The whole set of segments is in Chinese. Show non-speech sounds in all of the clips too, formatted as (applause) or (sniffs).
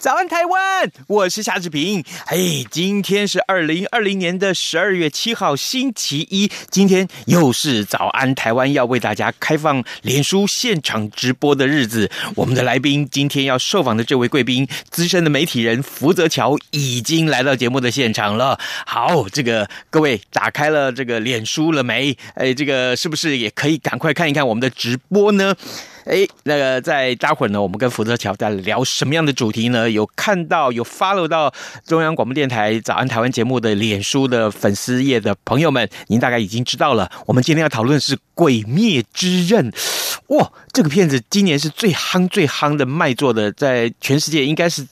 早安，台湾！我是夏志平。哎，今天是二零二零年的十二月七号，星期一。今天又是早安台湾要为大家开放脸书现场直播的日子。我们的来宾今天要受访的这位贵宾，资深的媒体人福泽乔已经来到节目的现场了。好，这个各位打开了这个脸书了没？哎，这个是不是也可以赶快看一看我们的直播呢？哎，那个在待会儿呢，我们跟福特乔在聊什么样的主题呢？有看到有 follow 到中央广播电台《早安台湾》节目的脸书的粉丝页的朋友们，您大概已经知道了。我们今天要讨论是《鬼灭之刃》哇，这个片子今年是最夯最夯的卖座的，在全世界应该是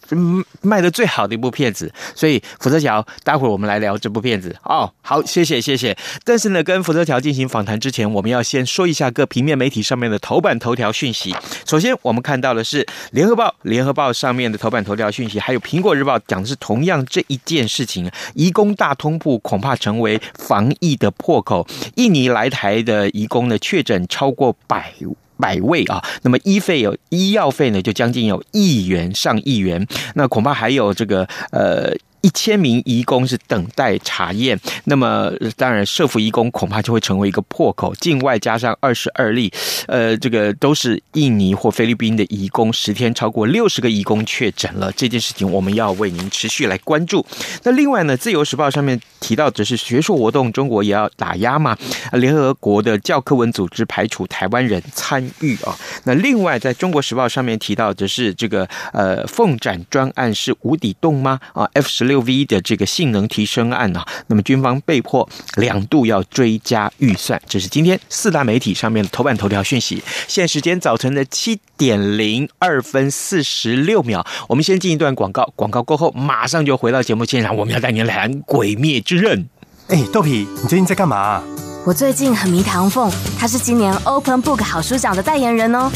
卖的最好的一部片子。所以福泽乔，待会儿我们来聊这部片子哦。好，谢谢谢谢。但是呢，跟福泽乔进行访谈之前，我们要先说一下各平面媒体上面的头版头条讯息。首先，我们看到的是《联合报》，《联合报》上面的头版头条讯息，还有《苹果日报》讲的是同样这一件事情：移工大通铺恐怕成为防疫的破口。印尼来台的移工呢，确诊超过百百位啊，那么医费有医药费呢，就将近有亿元上亿元，那恐怕还有这个呃。一千名移工是等待查验，那么当然设伏移工恐怕就会成为一个破口。境外加上二十二例，呃，这个都是印尼或菲律宾的移工，十天超过六十个移工确诊了。这件事情我们要为您持续来关注。那另外呢，《自由时报》上面提到的是学术活动，中国也要打压嘛？联合国的教科文组织排除台湾人参与啊。那另外，在中国时报上面提到的是这个呃，凤展专案是无底洞吗？啊，F 十。六 V 的这个性能提升案啊，那么军方被迫两度要追加预算，这是今天四大媒体上面的头版头条讯息。现在时间早晨的七点零二分四十六秒，我们先进一段广告，广告过后马上就回到节目现场，我们要带您来谈《鬼灭之刃》。哎，豆皮，你最近在干嘛？我最近很迷唐凤，他是今年 Open Book 好书奖的代言人哦。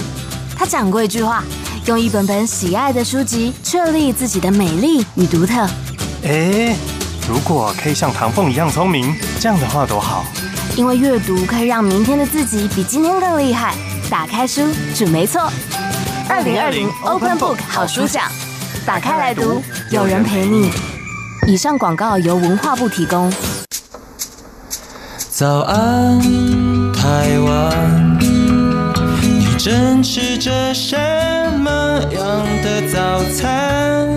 他讲过一句话：用一本本喜爱的书籍，确立自己的美丽与独特。哎，如果可以像唐凤一样聪明，这样的话多好！因为阅读可以让明天的自己比今天更厉害。打开书，准没错。二零二零 Open Book 好书奖，打开来读，有人陪你。以上广告由文化部提供。早安，台湾，你正吃着什么样的早餐？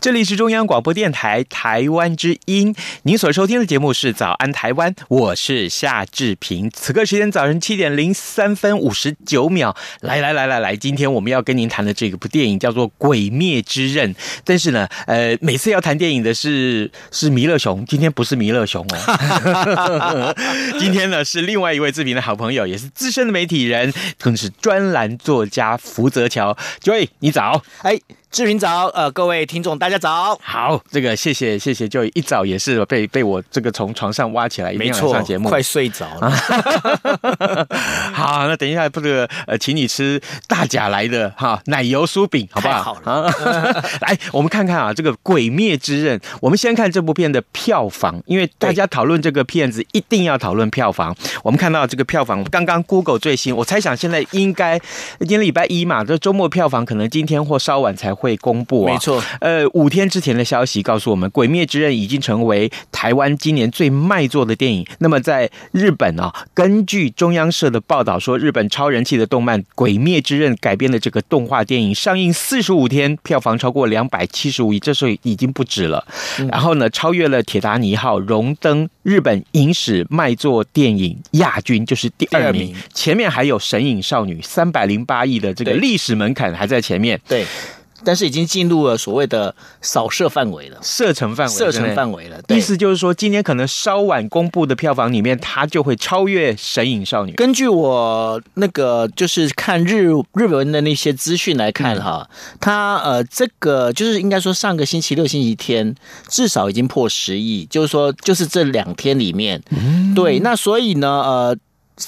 这里是中央广播电台台湾之音，您所收听的节目是《早安台湾》，我是夏志平。此刻时间早晨七点零三分五十九秒，来来来来来，今天我们要跟您谈的这个部电影叫做《鬼灭之刃》。但是呢，呃，每次要谈电影的是是弥勒熊，今天不是弥勒熊哦，今天呢是另外一位志平的好朋友，也是资深的媒体人，更是专栏作家福泽乔。Joy，你早，哎。志平早，呃，各位听众大家早。好，这个谢谢谢谢，就一早也是被被我这个从床上挖起来，一定要上节目，快睡着了。(laughs) 好，那等一下这个呃，请你吃大甲来的哈奶油酥饼，好不好？好了，(laughs) 来我们看看啊，这个《鬼灭之刃》，我们先看这部片的票房，因为大家讨论这个片子一定要讨论票房。我们看到这个票房，刚刚 Google 最新，我猜想现在应该今天礼拜一嘛，这周末票房可能今天或稍晚才。会公布啊。没错，呃，五天之前的消息告诉我们，《鬼灭之刃》已经成为台湾今年最卖座的电影。那么在日本啊，根据中央社的报道说，日本超人气的动漫《鬼灭之刃》改编的这个动画电影上映四十五天，票房超过两百七十五亿，这时候已经不止了。然后呢，超越了《铁达尼号》，荣登日本影史卖座电影亚军，就是第二名。前面还有《神隐少女》，三百零八亿的这个历史门槛还在前面。对。但是已经进入了所谓的扫射范围了，射程范围，射程范围了。意思就是说，今天可能稍晚公布的票房里面，它就会超越《神隐少女》。根据我那个就是看日日文的那些资讯来看哈，它呃这个就是应该说上个星期六、星期天至少已经破十亿，就是说就是这两天里面，对，那所以呢呃。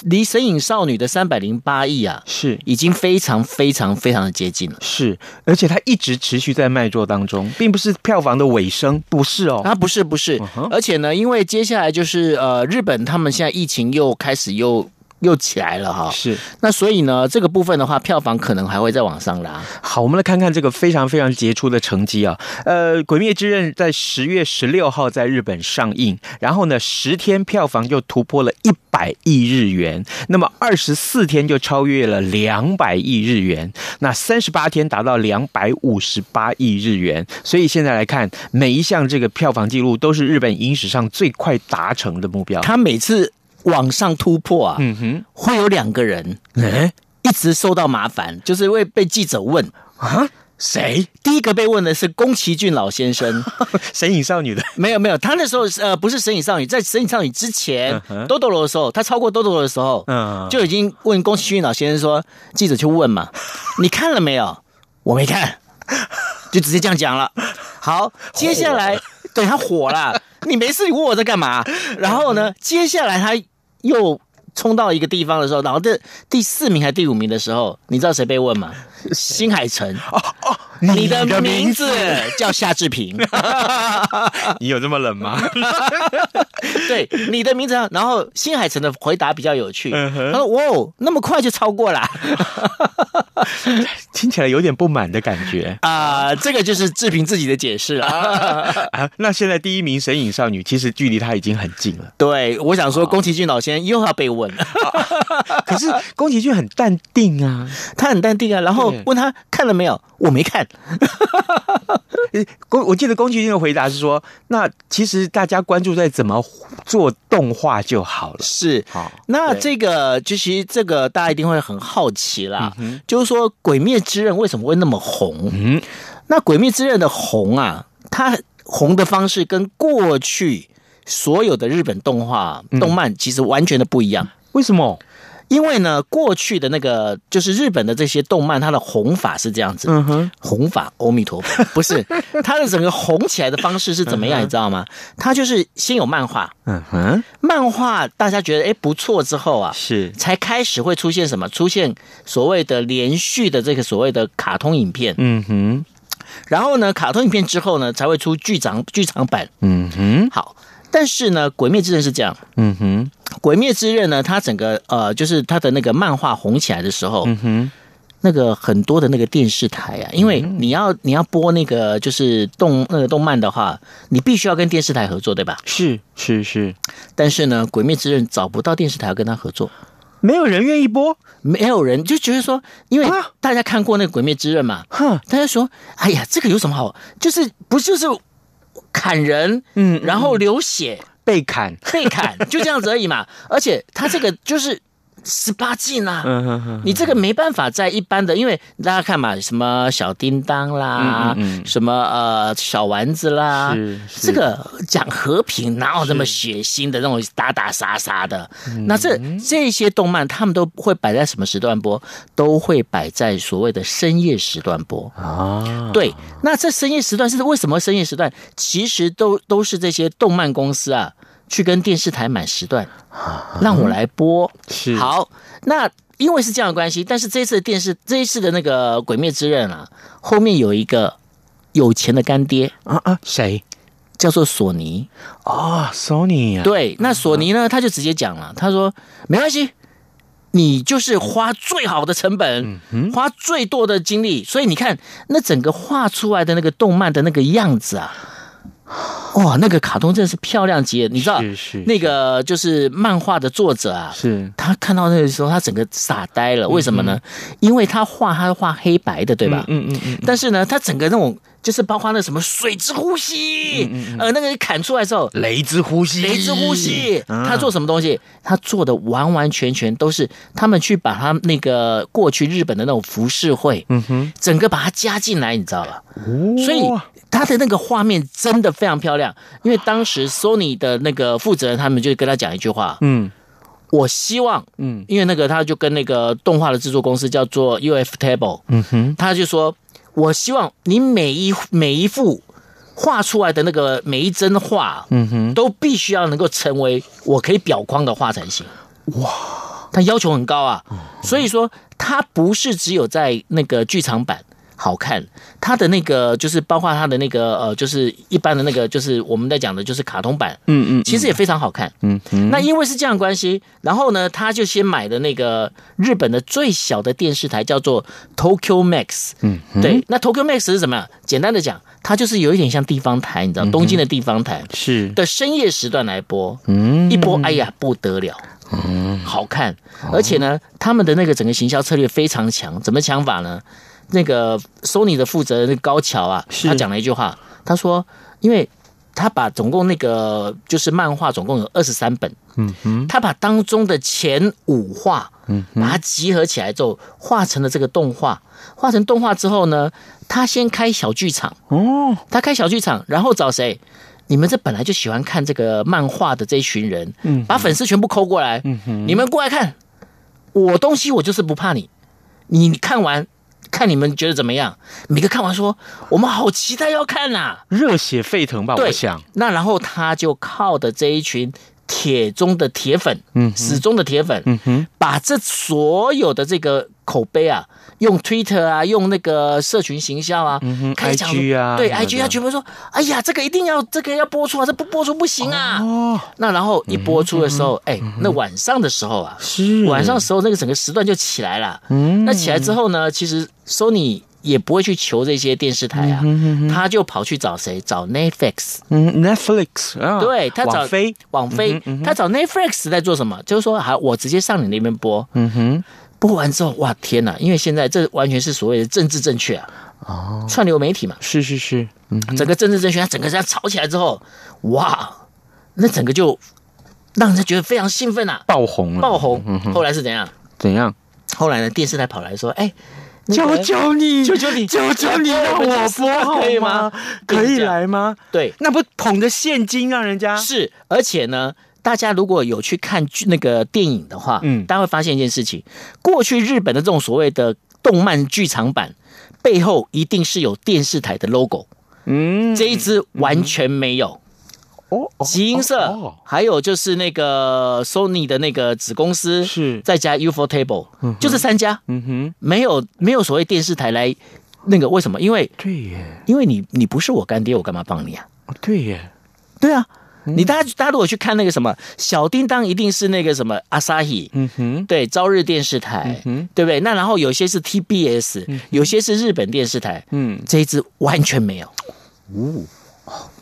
离《神隐少女》的三百零八亿啊，是已经非常非常非常的接近了。是，而且它一直持续在卖座当中，并不是票房的尾声，不是哦。它，不是不是，而且呢，因为接下来就是呃，日本他们现在疫情又开始又。又起来了哈，是，那所以呢，这个部分的话，票房可能还会再往上拉。好，我们来看看这个非常非常杰出的成绩啊。呃，《鬼灭之刃》在十月十六号在日本上映，然后呢，十天票房就突破了一百亿日元，那么二十四天就超越了两百亿日元，那三十八天达到两百五十八亿日元。所以现在来看，每一项这个票房记录都是日本影史上最快达成的目标。他每次。往上突破啊，嗯哼，会有两个人，哎，一直受到麻烦，就是会被记者问啊，谁？第一个被问的是宫崎骏老先生，(laughs) 神隐少女的，(laughs) 没有没有，他那时候呃不是神隐少女，在神隐少女之前，多多罗的时候，他超过多多罗的时候，嗯，就已经问宫崎骏老先生说，记者去问嘛，(laughs) 你看了没有？我没看，就直接这样讲了。好，接下来对他火了，你没事，你问我在干嘛？然后呢，接下来他。又冲到一个地方的时候，然后这第四名还第五名的时候，你知道谁被问吗？新海诚哦哦，你的名字叫夏志平，(laughs) 你有这么冷吗？(laughs) 对，你的名字，然后新海诚的回答比较有趣，他说：“哇，那么快就超过了。(laughs) ”听起来有点不满的感觉啊、呃！这个就是志平自己的解释了啊。那现在第一名神隐少女，其实距离他已经很近了。对，我想说宫崎骏老先生又要被问了。可是宫崎骏很淡定啊，他很淡定啊。然后问他看了没有？我没看。宫，(laughs) 我记得宫崎骏的回答是说：“那其实大家关注在怎么做动画就好了。”是，好。那这个就其实这个大家一定会很好奇啦，就是说《鬼灭之刃》为什么会那么红？嗯，那《鬼灭之刃》的红啊，它红的方式跟过去所有的日本动画动漫其实完全的不一样。为什么？因为呢，过去的那个就是日本的这些动漫，它的红法是这样子。嗯哼，红法，阿弥陀佛，不是 (laughs) 它的整个红起来的方式是怎么样？你知道吗？它就是先有漫画，嗯哼，漫画大家觉得哎不错之后啊，是才开始会出现什么？出现所谓的连续的这个所谓的卡通影片。嗯哼，然后呢，卡通影片之后呢，才会出剧场剧场版。嗯哼，好。但是呢，《鬼灭之刃》是这样，嗯哼，《鬼灭之刃》呢，它整个呃，就是它的那个漫画红起来的时候，嗯哼，那个很多的那个电视台啊，因为你要你要播那个就是动那个动漫的话，你必须要跟电视台合作，对吧？是是是。但是呢，《鬼灭之刃》找不到电视台要跟他合作，没有人愿意播，没有人就觉得说，因为大家看过那个《鬼灭之刃》嘛，哼，大家说，哎呀，这个有什么好？就是不就是。砍人，嗯，然后流血，被砍，被砍，就这样子而已嘛。而且他这个就是。十八禁啊！嗯哼哼，你这个没办法在一般的，因为大家看嘛，什么小叮当啦，嗯嗯什么呃小丸子啦，这个讲和平，哪有这么血腥的那种打打杀杀的？那这这些动漫，他们都会摆在什么时段播？都会摆在所谓的深夜时段播啊。对，那这深夜时段是为什么深夜时段？其实都都是这些动漫公司啊。去跟电视台买时段，让我来播。是好，那因为是这样的关系，但是这一次的电视，这一次的那个《鬼灭之刃》啊，后面有一个有钱的干爹啊啊，谁？叫做索尼啊，索尼啊。对，那索尼呢，他就直接讲了，他说没关系，你就是花最好的成本，花最多的精力，所以你看那整个画出来的那个动漫的那个样子啊。哇，那个卡通真的是漂亮极了！你知道，是是是那个就是漫画的作者啊，是他看到那个时候，他整个傻呆了。为什么呢？嗯、因为他画，他画黑白的，对吧？嗯嗯嗯。嗯嗯但是呢，他整个那种就是包括那什么水之呼吸，呃，那个砍出来之后，雷之呼吸，雷之呼吸，嗯、他做什么东西？他做的完完全全都是他们去把他那个过去日本的那种浮世绘，嗯哼，整个把它加进来，你知道吧？哦，所以。他的那个画面真的非常漂亮，因为当时 Sony 的那个负责人他们就跟他讲一句话，嗯，我希望，嗯，因为那个他就跟那个动画的制作公司叫做 ufotable，嗯哼，他就说，我希望你每一每一幅画出来的那个每一帧画，嗯哼，都必须要能够成为我可以裱框的画才行。哇，他要求很高啊，所以说他不是只有在那个剧场版。好看，它的那个就是包括它的那个呃，就是一般的那个，就是我们在讲的，就是卡通版，嗯嗯，其实也非常好看，嗯嗯。那因为是这样关系，然后呢，他就先买的那个日本的最小的电视台叫做 Tokyo Max，嗯，对。那 Tokyo Max 是什么？简单的讲，它就是有一点像地方台，你知道，东京的地方台。是。的深夜时段来播，嗯，一播，哎呀不得了，嗯，好看，而且呢，他们的那个整个行销策略非常强，怎么强法呢？那个 Sony 的负责人高桥啊，他讲了一句话，他说，因为他把总共那个就是漫画总共有二十三本，嗯哼，他把当中的前五画，嗯，把它集合起来之后，画成了这个动画，画成动画之后呢，他先开小剧场，哦，他开小剧场，然后找谁？你们这本来就喜欢看这个漫画的这一群人，嗯，把粉丝全部抠过来，嗯哼，你们过来看，我东西我就是不怕你，你看完。看你们觉得怎么样？每个看完说，我们好期待要看呐、啊，热血沸腾吧？我想。那然后他就靠的这一群铁中的铁粉，嗯哼，死忠的铁粉，嗯哼，把这所有的这个口碑啊。用 Twitter 啊，用那个社群行销啊，嗯哼，IG 啊，对，IG 啊，全部说，哎呀，这个一定要，这个要播出啊，这不播出不行啊。哦，那然后一播出的时候，哎，那晚上的时候啊，是晚上时候，那个整个时段就起来了。嗯，那起来之后呢，其实 Sony 也不会去求这些电视台啊，他就跑去找谁？找 Netflix。嗯，Netflix 啊。对，他找飞，网飞，他找 Netflix 在做什么？就是说，好，我直接上你那边播。嗯哼。播完之后，哇天哪！因为现在这完全是所谓的政治正确啊，哦，串流媒体嘛，是是是，嗯，整个政治正确，它整个这样吵起来之后，哇，那整个就让人家觉得非常兴奋啊，爆红了，爆红。后来是怎样？怎样？后来呢？电视台跑来说，哎，求求你，求求你，求求你让我播可以吗？可以来吗？对，那不捧着现金让人家是，而且呢。大家如果有去看那个电影的话，嗯，大家会发现一件事情：过去日本的这种所谓的动漫剧场版背后一定是有电视台的 logo，嗯，这一支完全没有。哦，集英社，还有就是那个 Sony 的那个子公司是。再加 ufotable，就这三家，嗯哼，没有没有所谓电视台来那个为什么？因为对耶，因为你你不是我干爹，我干嘛帮你啊？对耶，对啊。你大家大家如果去看那个什么小叮当，一定是那个什么阿萨希，嗯哼，对，朝日电视台，嗯哼，对不对？那然后有些是 TBS，有些是日本电视台，嗯，这一支完全没有，哦。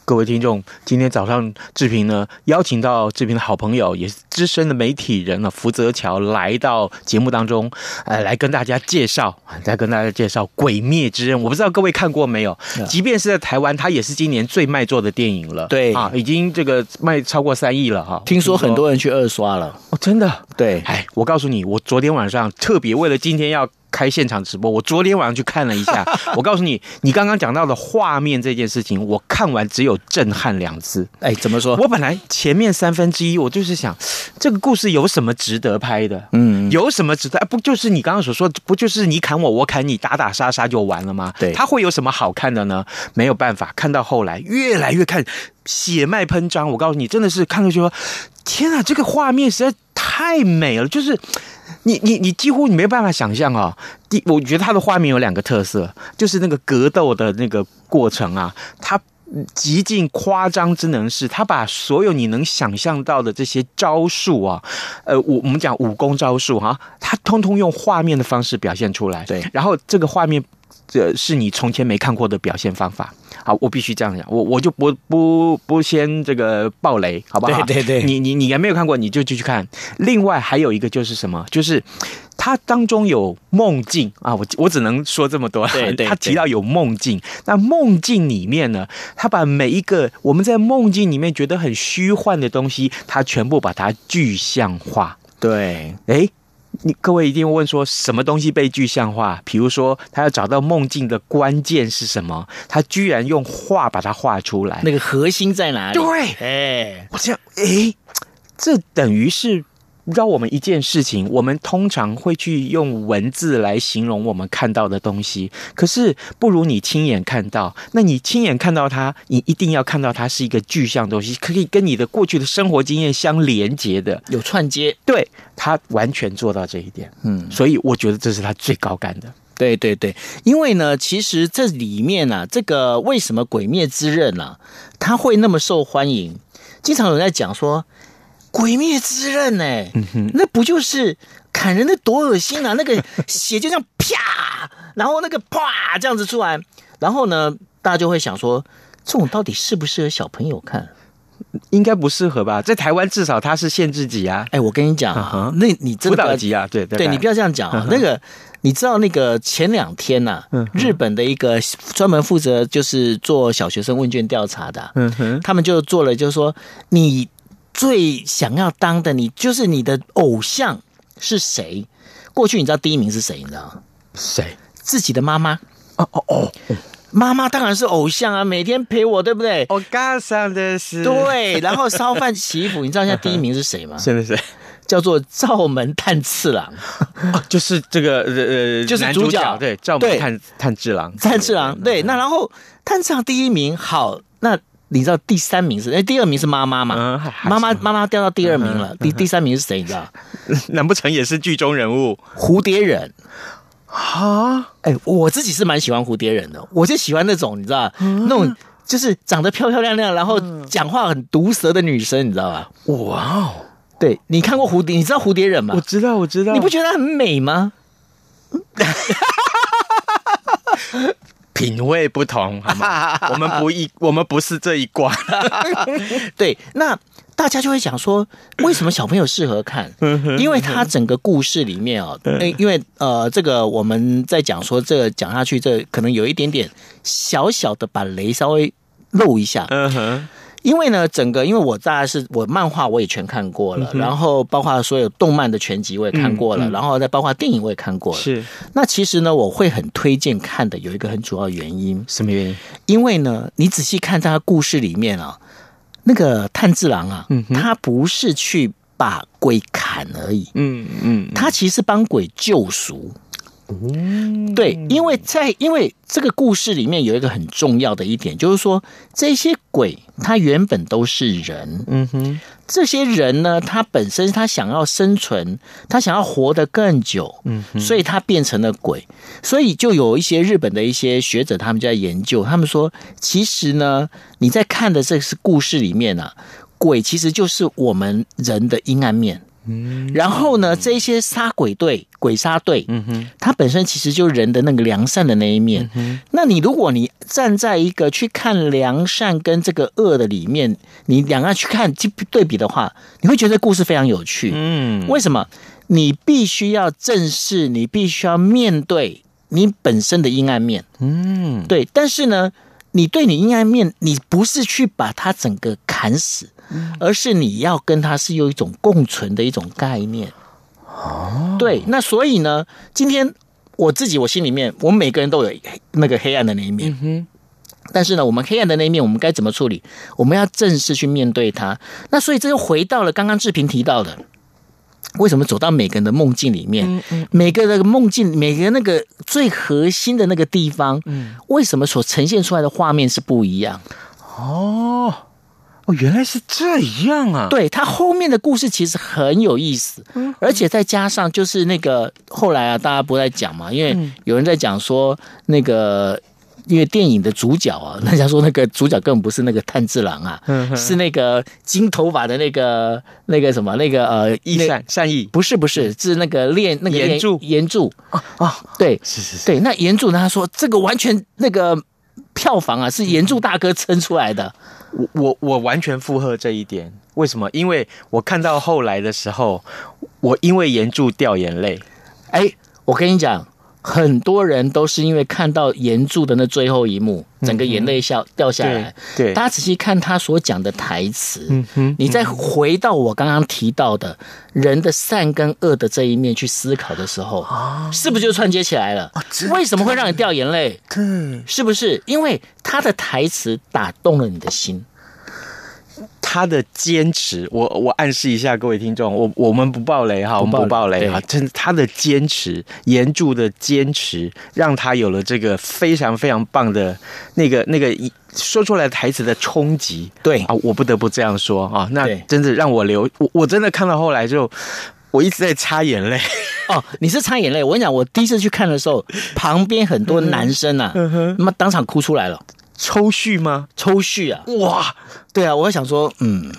各位听众，今天早上志平呢邀请到志平的好朋友，也是资深的媒体人啊，福泽桥来到节目当中，呃，来跟大家介绍，再跟大家介绍《鬼灭之刃》。我不知道各位看过没有？即便是在台湾，它也是今年最卖座的电影了。对啊，已经这个卖超过三亿了哈。听说很多人去二刷了哦，真的？对，哎，我告诉你，我昨天晚上特别为了今天要。开现场直播，我昨天晚上去看了一下。(laughs) 我告诉你，你刚刚讲到的画面这件事情，我看完只有震撼两字。哎，怎么说？我本来前面三分之一，我就是想，这个故事有什么值得拍的？嗯，有什么值得？不就是你刚刚所说，不就是你砍我，我砍你，打打杀杀就完了吗？对，它会有什么好看的呢？没有办法，看到后来越来越看血脉喷张。我告诉你，真的是看到就说，天啊，这个画面实在太美了，就是。你你你几乎你没办法想象啊！第，我觉得它的画面有两个特色，就是那个格斗的那个过程啊，它极尽夸张之能事，他把所有你能想象到的这些招数啊，呃，我我们讲武功招数哈，他通通用画面的方式表现出来。对，然后这个画面，这是你从前没看过的表现方法。好，我必须这样讲，我我就不不不先这个爆雷，好不好？对对对，你你你还没有看过，你就继续看。另外还有一个就是什么，就是。它当中有梦境啊，我我只能说这么多。对，对，对，他提到有梦境，那梦境里面呢，他把每一个我们在梦境里面觉得很虚幻的东西，他全部把它具象化。对，哎，你各位一定会问说，什么东西被具象化？比如说，他要找到梦境的关键是什么？他居然用画把它画出来，那个核心在哪里？对，哎，我这样，哎，这等于是。让我们一件事情，我们通常会去用文字来形容我们看到的东西，可是不如你亲眼看到。那你亲眼看到它，你一定要看到它是一个具象东西，可以跟你的过去的生活经验相连接的，有串接。对，他完全做到这一点，嗯，所以我觉得这是他最高干的。对对对，因为呢，其实这里面呢、啊，这个为什么《鬼灭之刃》呢，它会那么受欢迎？经常有人在讲说。鬼灭之刃呢、欸？那不就是砍人的多恶心啊！那个血就这样啪，(laughs) 然后那个啪这样子出来，然后呢，大家就会想说，这种到底适不适合小朋友看？应该不适合吧？在台湾至少它是限制级啊！哎，我跟你讲啊，那你真的辅导级啊？对对，对，你不要这样讲啊！那个你知道那个前两天呐、啊，日本的一个专门负责就是做小学生问卷调查的，嗯哼，他们就做了，就是说你。最想要当的你，就是你的偶像是谁？过去你知道第一名是谁？你知道吗？谁？自己的妈妈。哦哦哦，妈妈当然是偶像啊，每天陪我，对不对？我嘎上的是对，然后烧饭洗衣服。你知道现在第一名是谁吗？是不是？叫做灶门炭次郎，(laughs) 就是这个呃，就是主角对，灶门炭炭治郎，炭治郎对。那然后炭治郎第一名，好那。你知道第三名是？哎，第二名是妈妈嘛？妈妈妈妈掉到第二名了。第第三名是谁？你知道？(laughs) 难不成也是剧中人物？蝴蝶忍啊？哎，我自己是蛮喜欢蝴蝶忍的。我就喜欢那种你知道，那种就是长得漂漂亮亮，然后讲话很毒舌的女生，你知道吧？哇哦！对，你看过蝴蝶？你知道蝴蝶忍吗？我知道，我知道。你不觉得她很美吗？(laughs) 品味不同，好吗？(laughs) 我们不一，我们不是这一挂。(laughs) 对，那大家就会想说，为什么小朋友适合看？(laughs) 因为他整个故事里面哦，因为呃，这个我们在讲说，这个讲下去，这可能有一点点小小的把雷稍微漏一下。嗯哼。因为呢，整个因为我大概是我漫画我也全看过了，嗯、然后包括所有动漫的全集我也看过了，嗯嗯、然后再包括电影我也看过了。是，那其实呢，我会很推荐看的有一个很主要原因，什么原因？因为呢，你仔细看他的故事里面啊，那个炭治郎啊，嗯、他不是去把鬼砍而已，嗯嗯，嗯他其实帮鬼救赎。嗯，对，因为在因为这个故事里面有一个很重要的一点，就是说这些鬼他原本都是人，嗯哼，这些人呢，他本身他想要生存，他想要活得更久，嗯哼，所以他变成了鬼，所以就有一些日本的一些学者他们就在研究，他们说其实呢，你在看的这是故事里面啊，鬼其实就是我们人的阴暗面。然后呢，这些杀鬼队、鬼杀队，嗯哼，它本身其实就是人的那个良善的那一面。嗯，那你如果你站在一个去看良善跟这个恶的里面，你两个去看去对比的话，你会觉得故事非常有趣。嗯，为什么？你必须要正视，你必须要面对你本身的阴暗面。嗯，对。但是呢，你对你阴暗面，你不是去把它整个砍死。而是你要跟它是有一种共存的一种概念，哦，对，那所以呢，今天我自己我心里面，我们每个人都有那个黑暗的那一面，嗯哼，但是呢，我们黑暗的那一面，我们该怎么处理？我们要正式去面对它。那所以这又回到了刚刚志平提到的，为什么走到每个人的梦境里面，嗯嗯，每个人的梦境，每个人那个最核心的那个地方，嗯，为什么所呈现出来的画面是不一样？哦。哦，原来是这样啊！对，他后面的故事其实很有意思，嗯、而且再加上就是那个后来啊，大家不在讲嘛，因为有人在讲说那个因为电影的主角啊，人家说那个主角根本不是那个炭治郎啊，是那个金头发的那个那个什么那个呃义善善意，不是不是，是那个练那个严柱。严柱。啊啊，对是是是，对，那严柱呢，他说这个完全那个票房啊是严柱大哥撑出来的，我我我完全附和这一点，为什么？因为我看到后来的时候，我因为严柱掉眼泪，哎，我跟你讲。很多人都是因为看到炎柱的那最后一幕，整个眼泪笑掉下来。对，大家仔细看他所讲的台词，嗯哼，你再回到我刚刚提到的人的善跟恶的这一面去思考的时候，是不是就串接起来了？为什么会让你掉眼泪？对，是不是因为他的台词打动了你的心？他的坚持，我我暗示一下各位听众，我我们不爆雷哈，我们不爆雷哈，真他的坚持，严柱的坚持，让他有了这个非常非常棒的那个那个说出来的台词的冲击，对。啊，我不得不这样说啊，那真的让我流，我我真的看到后来就我一直在擦眼泪。哦，你是擦眼泪，我跟你讲，我第一次去看的时候，旁边很多男生啊，那么当场哭出来了。抽蓄吗？抽蓄啊！哇，对啊，我想说，嗯，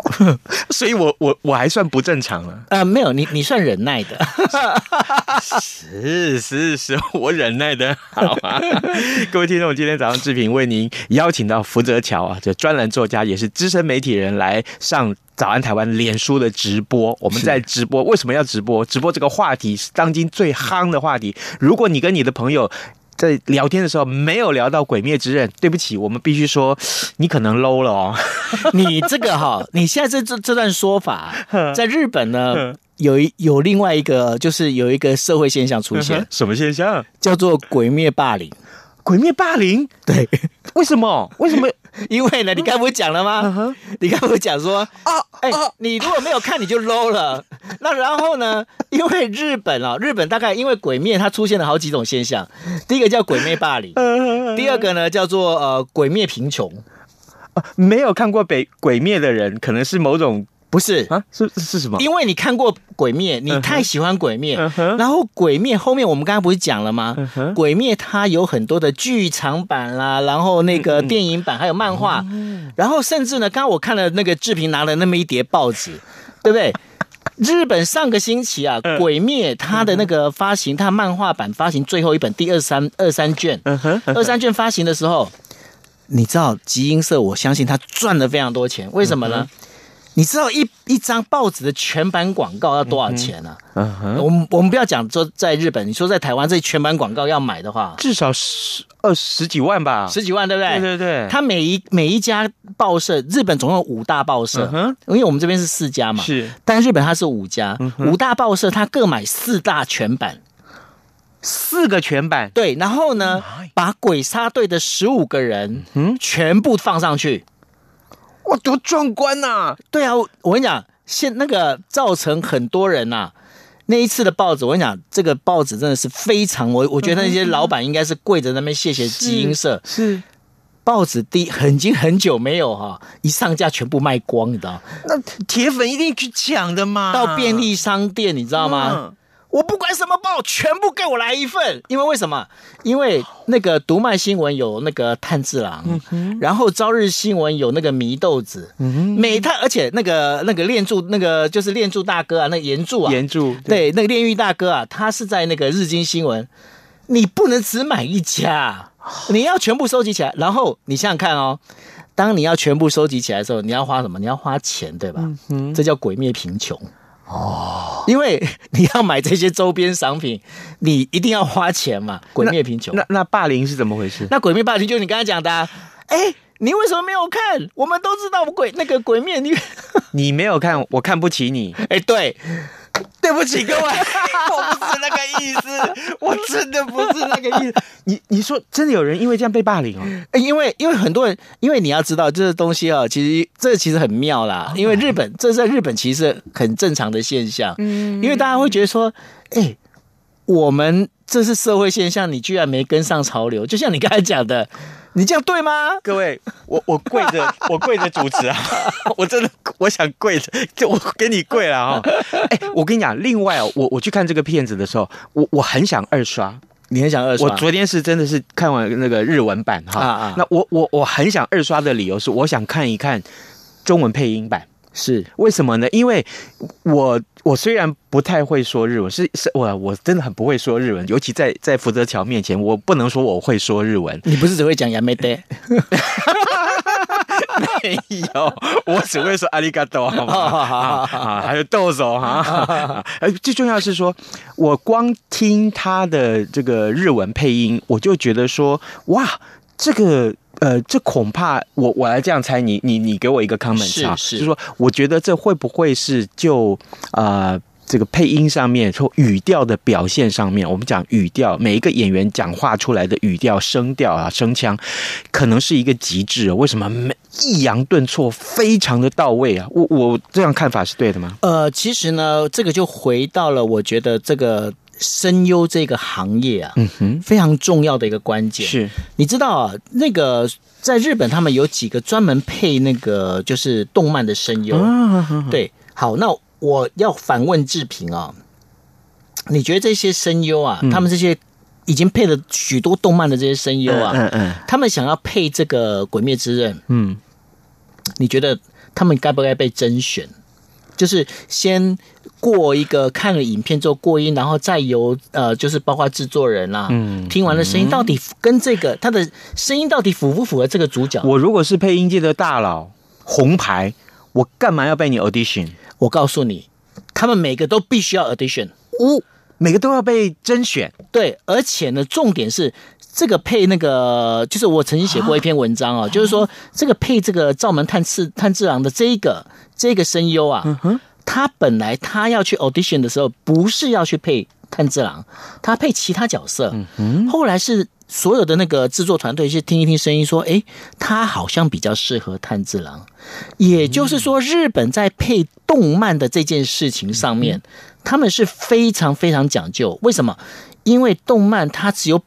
(laughs) 所以我我我还算不正常了。呃，没有，你你算忍耐的，是是是，我忍耐的好啊。(laughs) 各位听众，今天早上志平为您邀请到福泽桥啊，这专栏作家也是资深媒体人来上早安台湾脸书的直播。我们在直播，为什么要直播？直播这个话题是当今最夯的话题。如果你跟你的朋友。在聊天的时候没有聊到《鬼灭之刃》，对不起，我们必须说 (sniffs) 你可能 low 了哦。(laughs) 你这个哈，你现在这这这段说法，(laughs) 在日本呢，有一有另外一个，就是有一个社会现象出现，什么现象？叫做“鬼灭霸凌”。鬼灭霸凌？对，为什么？为什么？(laughs) 因为呢，你刚才不是讲了吗？Uh. 你刚不是讲说啊，哎、欸，你如果没有看，你就 low 了。(laughs) 那然后呢？因为日本啊，日本大概因为鬼灭，它出现了好几种现象。第一个叫鬼灭霸凌，第二个呢叫做呃鬼灭贫穷。啊，没有看过北鬼灭的人，可能是某种。不是啊，是是什么？因为你看过《鬼灭》，你太喜欢《鬼灭》uh，huh. uh huh. 然后《鬼灭》后面我们刚刚不是讲了吗？《uh huh. 鬼灭》它有很多的剧场版啦，然后那个电影版还有漫画，uh. 然后甚至呢，刚刚我看了那个志平拿了那么一叠报纸，(laughs) 对不对？日本上个星期啊，《鬼灭》它的那个发行，它漫画版发行最后一本第二三二三卷，uh uh. 二三卷发行的时候，你知道集英社，我相信他赚了非常多钱，为什么呢？Uh huh. 你知道一一张报纸的全版广告要多少钱呢？嗯哼，我们我们不要讲说在日本，你说在台湾这全版广告要买的话，至少十二十几万吧，十几万对不对？对对对。它每一每一家报社，日本总共有五大报社，嗯，因为我们这边是四家嘛，是。但日本它是五家，五大报社它各买四大全版，四个全版，对。然后呢，把鬼杀队的十五个人，嗯，全部放上去。哇，多壮观呐、啊！对啊，我跟你讲，现那个造成很多人呐、啊，那一次的报纸，我跟你讲，这个报纸真的是非常，我我觉得那些老板应该是跪着那边谢谢基因社。是，是报纸第很已经很久没有哈，一上架全部卖光，你知道？那铁粉一定去抢的嘛，到便利商店，你知道吗？嗯我不管什么报，全部给我来一份。因为为什么？因为那个读卖新闻有那个炭治郎，嗯、然后朝日新闻有那个祢豆子，每他而且那个那个炼柱那个就是炼柱大哥啊，那个炎柱啊，岩柱对，对那个炼狱大哥啊，他是在那个日经新闻。你不能只买一家，你要全部收集起来。然后你想想看哦，当你要全部收集起来的时候，你要花什么？你要花钱，对吧？嗯、这叫鬼灭贫穷。哦，因为你要买这些周边商品，你一定要花钱嘛。鬼灭贫穷，那那，那霸凌是怎么回事？那鬼灭霸凌就是你刚才讲的，啊，哎，你为什么没有看？我们都知道鬼那个鬼灭，你 (laughs) 你没有看，我看不起你。哎，对。(laughs) 对不起各位，(laughs) 我不是那个意思，(laughs) 我真的不是那个意思。你你说真的有人因为这样被霸凌哦？因为因为很多人，因为你要知道这个东西啊，其实这其实很妙啦。因为日本这在日本其实是很正常的现象，嗯，因为大家会觉得说，哎，我们这是社会现象，你居然没跟上潮流，就像你刚才讲的。你这样对吗？各位，我我跪着，(laughs) 我跪着主持啊！(laughs) 我真的我想跪着，就我给你跪了啊！哎，我跟你讲，另外哦，我我去看这个片子的时候，我我很想二刷，你很想二刷？我昨天是真的是看完那个日文版哈，啊啊那我我我很想二刷的理由是，我想看一看中文配音版。是为什么呢？因为我我虽然不太会说日文，是是我我真的很不会说日文，尤其在在福泽桥面前，我不能说我会说日文。你不是只会讲やめて？没有，我只会说阿里嘎多，好吗？啊，(laughs) 还有豆手哈。(laughs) 呃，最重要的是说，我光听他的这个日文配音，我就觉得说，哇，这个。 呃，这恐怕我我来这样猜，你你你给我一个 comment 啊，是，就是说，我觉得这会不会是就啊、呃、这个配音上面，说语调的表现上面，我们讲语调，每一个演员讲话出来的语调、声调啊、声腔，可能是一个极致。为什么每抑扬顿挫非常的到位啊？我我这样看法是对的吗？呃，其实呢，这个就回到了我觉得这个。声优这个行业啊，嗯哼，非常重要的一个关键。是，你知道啊，那个在日本他们有几个专门配那个就是动漫的声优，啊、对，好，那我要反问志平啊，你觉得这些声优啊，嗯、他们这些已经配了许多动漫的这些声优啊，嗯嗯，嗯，他们想要配这个《鬼灭之刃》，嗯，你觉得他们该不该被甄选？就是先过一个看了影片之后过音，然后再由呃，就是包括制作人啊，嗯，听完了声音到底跟这个他的声音到底符不符合这个主角？我如果是配音界的大佬红牌，我干嘛要被你 audition？我告诉你，他们每个都必须要 audition，哦，每个都要被甄选。对，而且呢，重点是这个配那个，就是我曾经写过一篇文章啊，就是说这个配这个灶门炭治炭治郎的这一个。这个声优啊，嗯，他本来他要去 audition 的时候，不是要去配炭治郎，他配其他角色。后来是所有的那个制作团队去听一听声音，说，诶，他好像比较适合炭治郎。也就是说，日本在配动漫的这件事情上面，他们是非常非常讲究。为什么？因为动漫它只有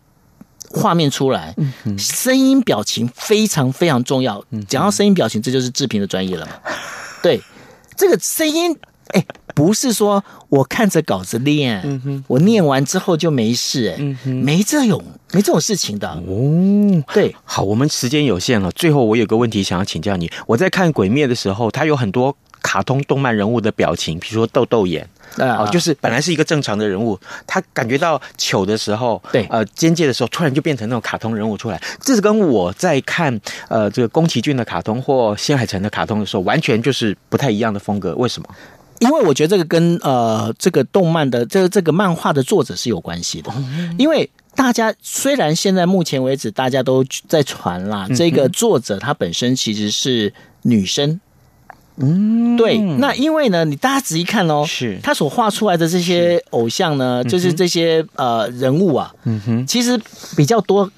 画面出来，声音表情非常非常重要。讲到声音表情，这就是制片的专业了嘛。(laughs) 对，这个声音，哎，不是说我看着稿子练，嗯，我念完之后就没事，哎，嗯，没这种没这种事情的。哦。对，好，我们时间有限了，最后我有个问题想要请教你，我在看《鬼灭》的时候，它有很多卡通动漫人物的表情，比如说豆豆眼。哦，就是本来是一个正常的人物，他感觉到糗的时候，对，呃，尖界的时候，突然就变成那种卡通人物出来。这是跟我在看呃这个宫崎骏的卡通或新海诚的卡通的时候，完全就是不太一样的风格。为什么？因为我觉得这个跟呃这个动漫的这个这个漫画的作者是有关系的。因为大家虽然现在目前为止大家都在传啦，这个作者他本身其实是女生。嗯，对，那因为呢，你大家仔细看哦，是。他所画出来的这些偶像呢，是就是这些呃人物啊，嗯哼，其实比较多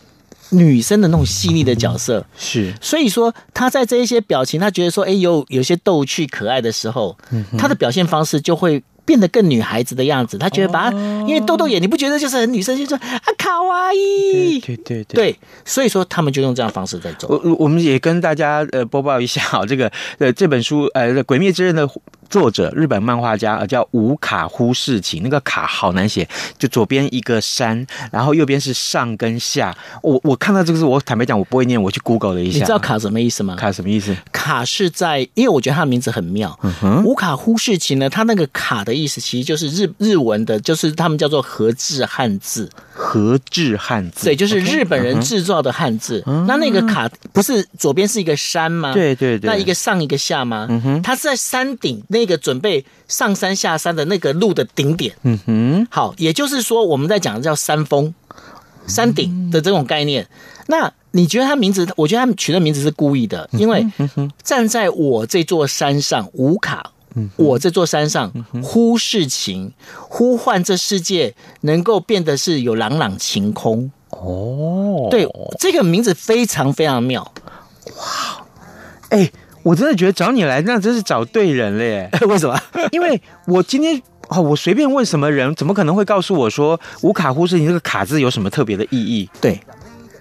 女生的那种细腻的角色，是，所以说他在这一些表情，他觉得说，哎，有有些逗趣可爱的时候，嗯，他的表现方式就会。变得更女孩子的样子，他觉得把他，因为豆豆眼，你不觉得就是很女生，就说啊卡哇伊，对对对，对，所以说他们就用这样方式在走。我我们也跟大家呃播报一下，这个呃这本书呃《鬼灭之刃》的。作者日本漫画家叫无卡忽视晴，那个卡好难写，就左边一个山，然后右边是上跟下。我我看到这个字，我坦白讲我不会念，我去 Google 了一下。你知道卡什么意思吗？卡什么意思？卡是在，因为我觉得他的名字很妙。嗯哼，无卡忽视晴呢，他那个卡的意思其实就是日日文的，就是他们叫做和制汉字。和制汉字，对，就是日本人制造的汉字。那那个卡不是左边是一个山吗？对对对。那一个上一个下吗？嗯哼，它是在山顶那个准备上山下山的那个路的顶点。嗯哼，好，也就是说我们在讲的叫山峰、山顶的这种概念。那你觉得他名字？我觉得他们取的名字是故意的，因为站在我这座山上无卡。我这座山上忽视晴，呼唤这世界能够变得是有朗朗晴空。哦，对，这个名字非常非常妙。哇，哎，我真的觉得找你来，那真是找对人了耶。(laughs) 为什么？(laughs) 因为我今天哦，我随便问什么人，怎么可能会告诉我说无卡呼是你这个卡字有什么特别的意义？对，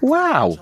哇哦。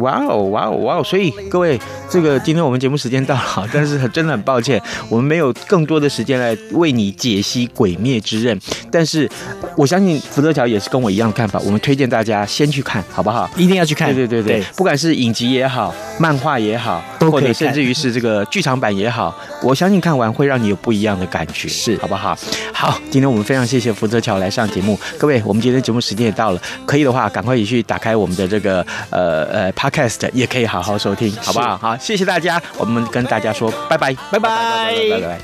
哇哦，哇哦，哇哦！所以各位，这个今天我们节目时间到了，但是真的很抱歉，我们没有更多的时间来为你解析《鬼灭之刃》。但是我相信福泽桥也是跟我一样的看法，我们推荐大家先去看，好不好？一定要去看。对对对对，不管是影集也好，漫画也好，或者甚至于是这个剧场版也好，我相信看完会让你有不一样的感觉，是好不好？好，今天我们非常谢谢福泽桥来上节目，各位，我们今天节目时间也到了，可以的话赶快也去打开我们的这个呃呃 Podcast，也可以好好收听，好不好？好，谢谢大家，我们跟大家说拜拜，拜拜，拜拜，拜拜。